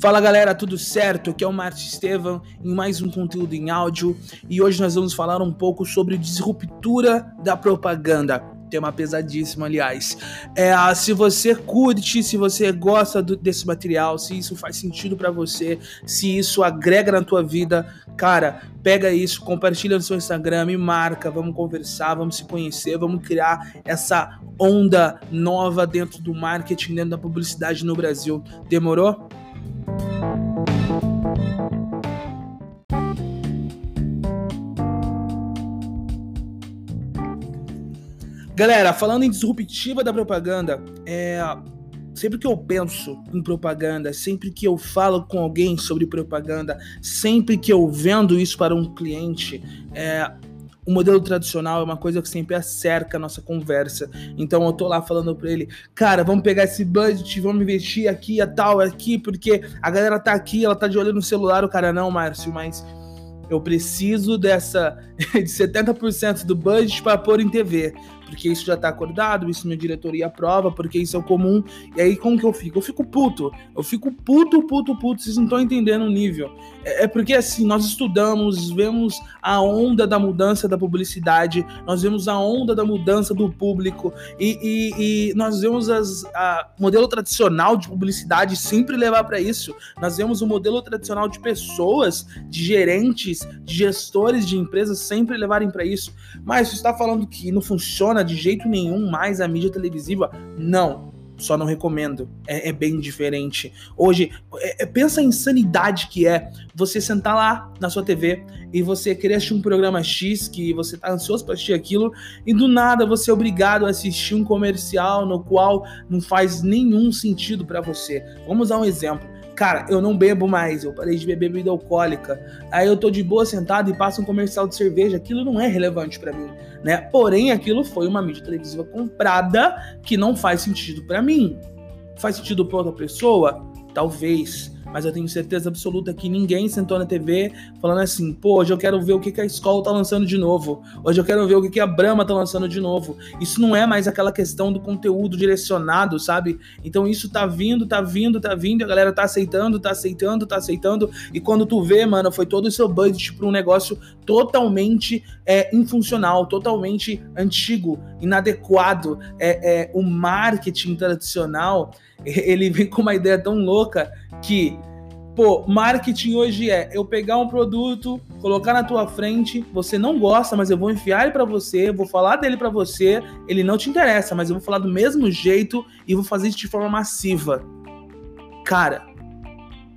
Fala galera, tudo certo? Aqui é o Márcio Estevam em mais um conteúdo em áudio e hoje nós vamos falar um pouco sobre disruptura da propaganda. Tema pesadíssimo, aliás. É, se você curte, se você gosta do, desse material, se isso faz sentido para você, se isso agrega na tua vida, cara, pega isso, compartilha no seu Instagram, me marca, vamos conversar, vamos se conhecer, vamos criar essa onda nova dentro do marketing, dentro da publicidade no Brasil. Demorou? Galera, falando em disruptiva da propaganda, é, sempre que eu penso em propaganda, sempre que eu falo com alguém sobre propaganda, sempre que eu vendo isso para um cliente, é, o modelo tradicional é uma coisa que sempre acerca a nossa conversa. Então eu tô lá falando para ele, cara, vamos pegar esse budget, vamos investir aqui, a tal, aqui, porque a galera tá aqui, ela tá de olho no celular, o cara não, Márcio, mas eu preciso dessa de 70% do budget para pôr em TV, porque isso já tá acordado, isso minha diretoria aprova, porque isso é comum. E aí como que eu fico? Eu fico puto. Eu fico puto, puto, puto. Vocês não estão entendendo o nível. É, é, porque assim, nós estudamos, vemos a onda da mudança da publicidade, nós vemos a onda da mudança do público e, e, e nós vemos as, a modelo tradicional de publicidade sempre levar para isso. Nós vemos o modelo tradicional de pessoas, de gerentes, de gestores de empresas sempre levarem para isso. Mas você está falando que não funciona de jeito nenhum mais a mídia televisiva? Não. Só não recomendo. É, é bem diferente. Hoje, é, é, pensa a insanidade que é você sentar lá na sua TV e você querer assistir um programa X que você tá ansioso para assistir aquilo e do nada você é obrigado a assistir um comercial no qual não faz nenhum sentido para você. Vamos dar um exemplo Cara, eu não bebo mais, eu parei de beber bebida alcoólica. Aí eu tô de boa sentado e passa um comercial de cerveja. Aquilo não é relevante para mim, né? Porém, aquilo foi uma mídia televisiva comprada que não faz sentido para mim. Faz sentido para outra pessoa? Talvez mas eu tenho certeza absoluta que ninguém sentou na TV falando assim, pô, hoje eu quero ver o que, que a escola tá lançando de novo, hoje eu quero ver o que, que a Brahma tá lançando de novo. Isso não é mais aquela questão do conteúdo direcionado, sabe? Então isso tá vindo, tá vindo, tá vindo, a galera tá aceitando, tá aceitando, tá aceitando, e quando tu vê, mano, foi todo o seu budget pra um negócio totalmente é, infuncional, totalmente antigo, inadequado. É, é, o marketing tradicional, ele vem com uma ideia tão louca que, pô, marketing hoje é eu pegar um produto, colocar na tua frente, você não gosta, mas eu vou enfiar ele para você, vou falar dele para você, ele não te interessa, mas eu vou falar do mesmo jeito e vou fazer isso de forma massiva. Cara,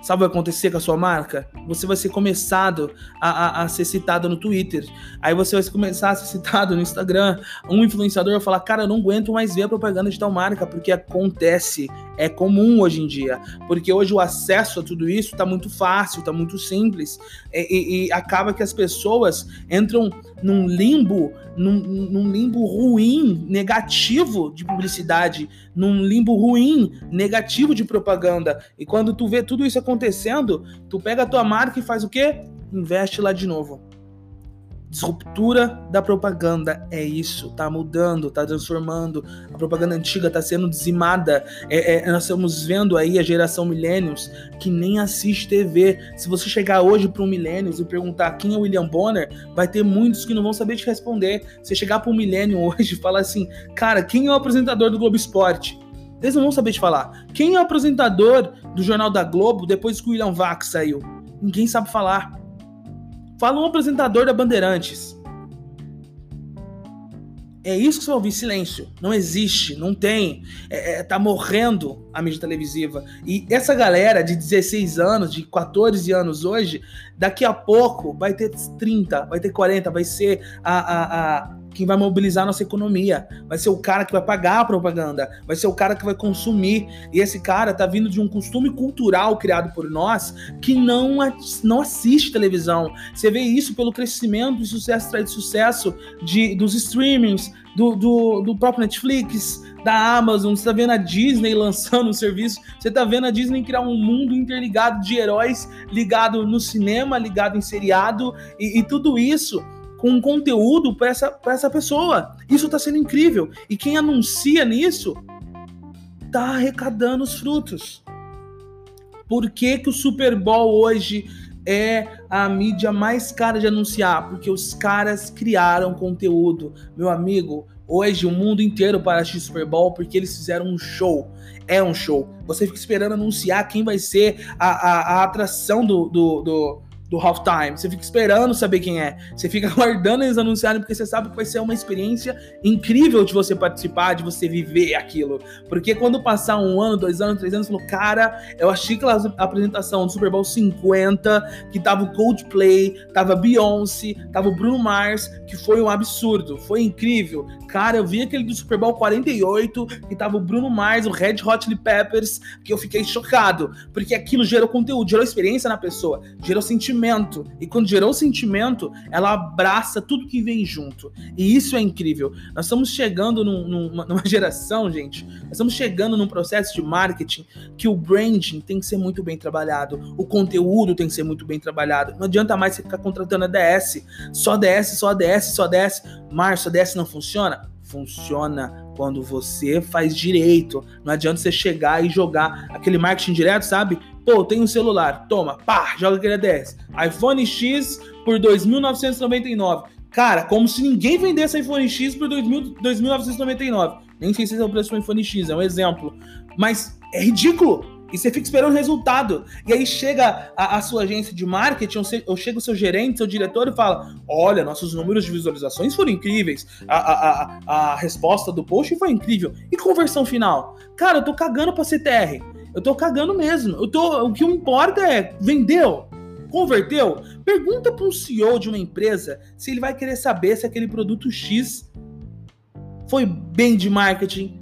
Sabe o que vai acontecer com a sua marca? Você vai ser começado a, a, a, ser citado no Twitter. Aí você vai começar a ser citado no Instagram. Um influenciador vai falar: Cara, eu não aguento mais ver a propaganda de tal marca, porque acontece. É comum hoje em dia. Porque hoje o acesso a tudo isso está muito fácil, está muito simples. E, e, e, acaba que as pessoas entram num limbo, num, num limbo ruim, negativo de publicidade, num limbo ruim, negativo de propaganda. E quando tu vê tudo isso acontecendo, tu pega a tua marca e faz o quê? Investe lá de novo. Disruptura da propaganda é isso, tá mudando, tá transformando. A propaganda antiga tá sendo dizimada. É, é, nós estamos vendo aí a geração millennials que nem assiste TV. Se você chegar hoje para um millennials e perguntar quem é William Bonner, vai ter muitos que não vão saber te responder. Se chegar para um millennial hoje e falar assim, cara, quem é o apresentador do Globo Esporte? Eles não vão saber te falar. Quem é o apresentador do Jornal da Globo depois que o William Vac saiu? Ninguém sabe falar. Fala um apresentador da Bandeirantes. É isso que você vai ouvir, silêncio. Não existe, não tem. É, é, tá morrendo a mídia televisiva. E essa galera de 16 anos, de 14 anos hoje, daqui a pouco vai ter 30, vai ter 40, vai ser a, a, a quem vai mobilizar nossa economia. Vai ser o cara que vai pagar a propaganda, vai ser o cara que vai consumir. E esse cara tá vindo de um costume cultural criado por nós que não, não assiste televisão. Você vê isso pelo crescimento e sucesso de sucesso de, dos streamings, do, do, do próprio Netflix, da Amazon, você tá vendo a Disney lançando um serviço, você tá vendo a Disney criar um mundo interligado de heróis ligado no cinema, ligado em seriado, e, e tudo isso com conteúdo para essa, essa pessoa. Isso está sendo incrível. E quem anuncia nisso está arrecadando os frutos. Por que, que o Super Bowl hoje é a mídia mais cara de anunciar? Porque os caras criaram conteúdo. Meu amigo, hoje o mundo inteiro para assistir Super Bowl porque eles fizeram um show. É um show. Você fica esperando anunciar quem vai ser a, a, a atração do, do, do do halftime. Você fica esperando saber quem é. Você fica aguardando eles anunciarem, porque você sabe que vai ser uma experiência incrível de você participar, de você viver aquilo. Porque quando passar um ano, dois anos, três anos, falou, cara, eu achei aquela apresentação do Super Bowl 50, que tava o Coldplay, tava Beyoncé, tava o Bruno Mars, que foi um absurdo, foi incrível. Cara, eu vi aquele do Super Bowl 48, que tava o Bruno Mars, o Red Hot Chili Peppers, que eu fiquei chocado, porque aquilo gerou conteúdo, gerou experiência na pessoa, gerou sentimento sentimento. E quando gerou sentimento, ela abraça tudo que vem junto. E isso é incrível. Nós estamos chegando num, numa, numa geração, gente, nós estamos chegando num processo de marketing que o branding tem que ser muito bem trabalhado, o conteúdo tem que ser muito bem trabalhado. Não adianta mais você ficar contratando a DS, só DS, só DS, só DS. Março, a DS não funciona? Funciona quando você faz direito. Não adianta você chegar e jogar aquele marketing direto, sabe? Pô, tem um celular, toma, pá, joga aquele 10. iPhone X por 2.999. Cara, como se ninguém vendesse iPhone X por 2.999. Nem sei se é o preço do iPhone X, é um exemplo. Mas é ridículo. E você fica esperando o resultado. E aí chega a, a sua agência de marketing, ou, chega o seu gerente, seu diretor e fala: Olha, nossos números de visualizações foram incríveis. A, a, a, a resposta do post foi incrível. E conversão final? Cara, eu tô cagando pra CTR. Eu tô cagando mesmo. Eu tô, o que importa é, vendeu? Converteu? Pergunta para um CEO de uma empresa se ele vai querer saber se aquele produto X foi bem de marketing,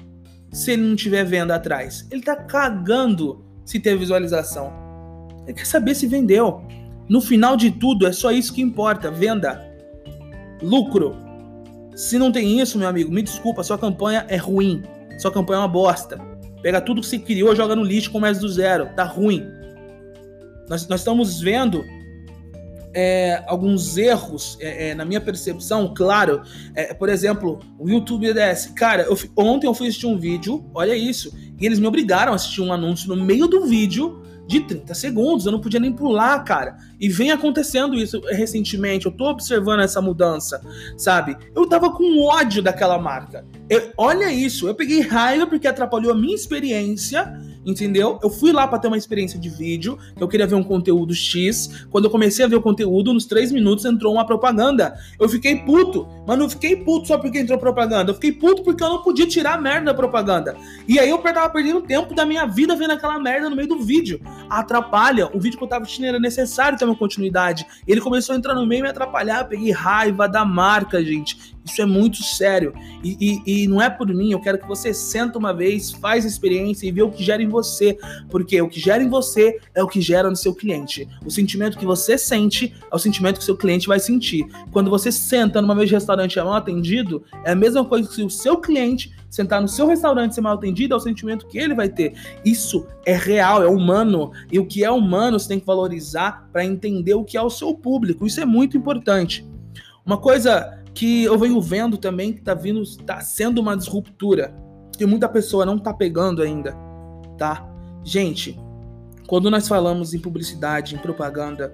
se ele não tiver venda atrás. Ele tá cagando se ter visualização. Ele quer saber se vendeu. No final de tudo, é só isso que importa: venda, lucro. Se não tem isso, meu amigo, me desculpa, sua campanha é ruim. Sua campanha é uma bosta. Pega tudo que você criou, joga no lixo, começa do zero. Tá ruim. Nós, nós estamos vendo é, alguns erros, é, é, na minha percepção, claro. É, por exemplo, o YouTube EDS. Cara, eu, ontem eu fui assistir um vídeo, olha isso, e eles me obrigaram a assistir um anúncio no meio do vídeo de 30 segundos. Eu não podia nem pular, cara. E vem acontecendo isso recentemente. Eu tô observando essa mudança, sabe? Eu tava com ódio daquela marca. Eu, olha isso, eu peguei raiva porque atrapalhou a minha experiência entendeu? Eu fui lá para ter uma experiência de vídeo, eu queria ver um conteúdo X. Quando eu comecei a ver o conteúdo, nos três minutos entrou uma propaganda. Eu fiquei puto, mas não fiquei puto só porque entrou propaganda. Eu fiquei puto porque eu não podia tirar a merda da propaganda. E aí eu tava perdendo tempo da minha vida vendo aquela merda no meio do vídeo. Atrapalha. O vídeo que eu tava assistindo era necessário ter uma continuidade. Ele começou a entrar no meio e me atrapalhar. Peguei raiva da marca, gente. Isso é muito sério. E, e, e, não é por mim, eu quero que você senta uma vez, faz a experiência e vê o que gera em você. Porque o que gera em você é o que gera no seu cliente. O sentimento que você sente é o sentimento que seu cliente vai sentir. Quando você senta numa mesa de restaurante é mal atendido, é a mesma coisa que o seu cliente sentar no seu restaurante e ser mal atendido, é o sentimento que ele vai ter. Isso é real, é humano. E o que é humano você tem que valorizar para entender o que é o seu público. Isso é muito importante. Uma coisa que eu venho vendo também que tá vindo, tá sendo uma disruptura, que muita pessoa não tá pegando ainda, tá? Gente, quando nós falamos em publicidade, em propaganda,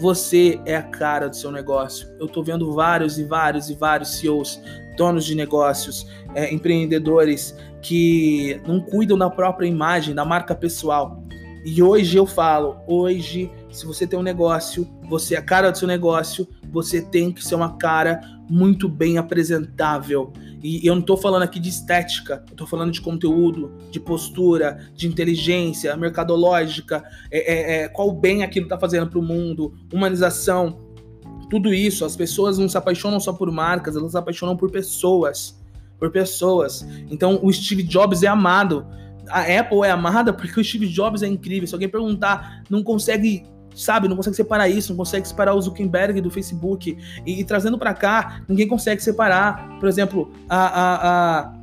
você é a cara do seu negócio. Eu tô vendo vários e vários e vários CEOs, donos de negócios, é, empreendedores que não cuidam da própria imagem, da marca pessoal. E hoje eu falo, hoje, se você tem um negócio, você é a cara do seu negócio, você tem que ser uma cara muito bem apresentável. E eu não estou falando aqui de estética, eu tô falando de conteúdo, de postura, de inteligência, mercadológica, é, é, é qual bem aquilo está fazendo para o mundo, humanização, tudo isso. As pessoas não se apaixonam só por marcas, elas se apaixonam por pessoas. Por pessoas. Então o Steve Jobs é amado. A Apple é amada porque o Steve Jobs é incrível. Se alguém perguntar, não consegue sabe? Não consegue separar isso, não consegue separar o Zuckerberg do Facebook. E, e trazendo para cá, ninguém consegue separar, por exemplo, a, a, a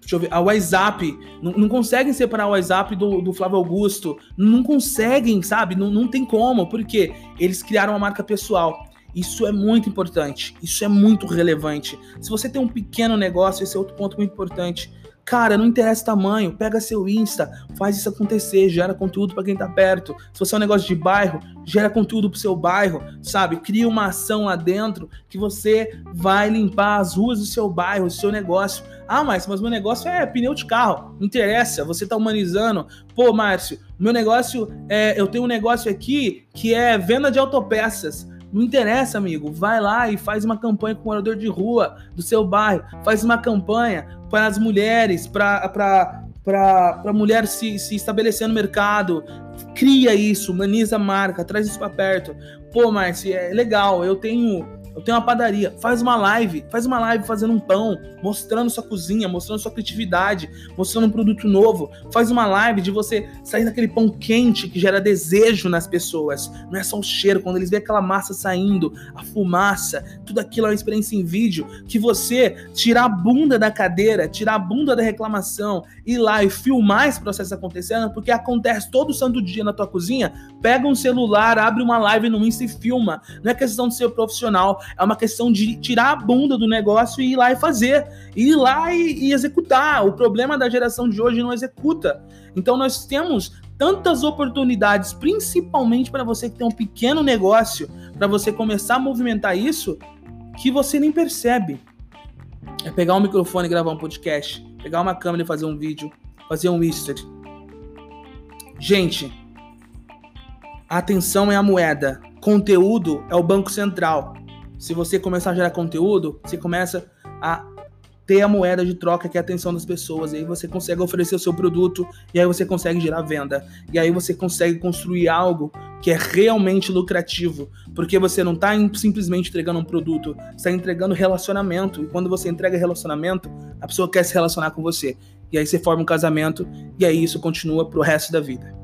deixa eu ver, a WhatsApp, não, não conseguem separar o WhatsApp do, do Flávio Augusto, não conseguem, sabe? Não, não tem como, porque eles criaram uma marca pessoal. Isso é muito importante, isso é muito relevante. Se você tem um pequeno negócio, esse é outro ponto muito importante. Cara, não interessa o tamanho, pega seu Insta, faz isso acontecer, gera conteúdo para quem tá perto. Se você é um negócio de bairro, gera conteúdo pro seu bairro, sabe? Cria uma ação lá dentro que você vai limpar as ruas do seu bairro, do seu negócio. Ah, mas, mas meu negócio é pneu de carro. Não interessa, você tá humanizando. Pô, Márcio, meu negócio é. Eu tenho um negócio aqui que é venda de autopeças. Não interessa, amigo. Vai lá e faz uma campanha com o morador de rua do seu bairro. Faz uma campanha para as mulheres, para para mulher se, se estabelecer no mercado. Cria isso, humaniza a marca, traz isso para perto. Pô, Márcio, é legal. Eu tenho eu tenho uma padaria, faz uma live, faz uma live fazendo um pão, mostrando sua cozinha, mostrando sua criatividade, mostrando um produto novo. Faz uma live de você sair daquele pão quente que gera desejo nas pessoas. Não é só o cheiro, quando eles veem aquela massa saindo, a fumaça, tudo aquilo é uma experiência em vídeo que você tirar a bunda da cadeira, tirar a bunda da reclamação, ir lá e filmar esse processo acontecendo, porque acontece todo santo dia na tua cozinha. Pega um celular, abre uma live no Insta e filma. Não é questão de ser profissional, é uma questão de tirar a bunda do negócio e ir lá e fazer. Ir lá e, e executar. O problema da geração de hoje não executa. Então nós temos tantas oportunidades, principalmente para você que tem um pequeno negócio, para você começar a movimentar isso, que você nem percebe. É pegar um microfone e gravar um podcast, pegar uma câmera e fazer um vídeo, fazer um history. Gente, atenção é a moeda, conteúdo é o banco central. Se você começar a gerar conteúdo, você começa a ter a moeda de troca que é a atenção das pessoas. E aí você consegue oferecer o seu produto e aí você consegue gerar venda. E aí você consegue construir algo que é realmente lucrativo, porque você não está simplesmente entregando um produto, está entregando relacionamento. E quando você entrega relacionamento, a pessoa quer se relacionar com você. E aí você forma um casamento e aí isso continua pro resto da vida.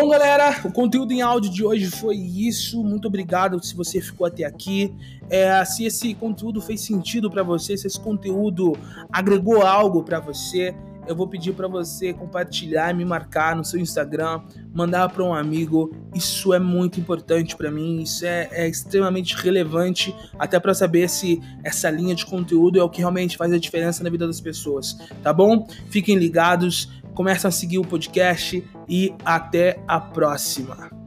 Bom, galera, o conteúdo em áudio de hoje foi isso. Muito obrigado se você ficou até aqui. É, se esse conteúdo fez sentido para você, se esse conteúdo agregou algo para você, eu vou pedir para você compartilhar, me marcar no seu Instagram, mandar para um amigo. Isso é muito importante para mim, isso é, é, extremamente relevante, até para saber se essa linha de conteúdo é o que realmente faz a diferença na vida das pessoas, tá bom? Fiquem ligados, começam a seguir o podcast e até a próxima.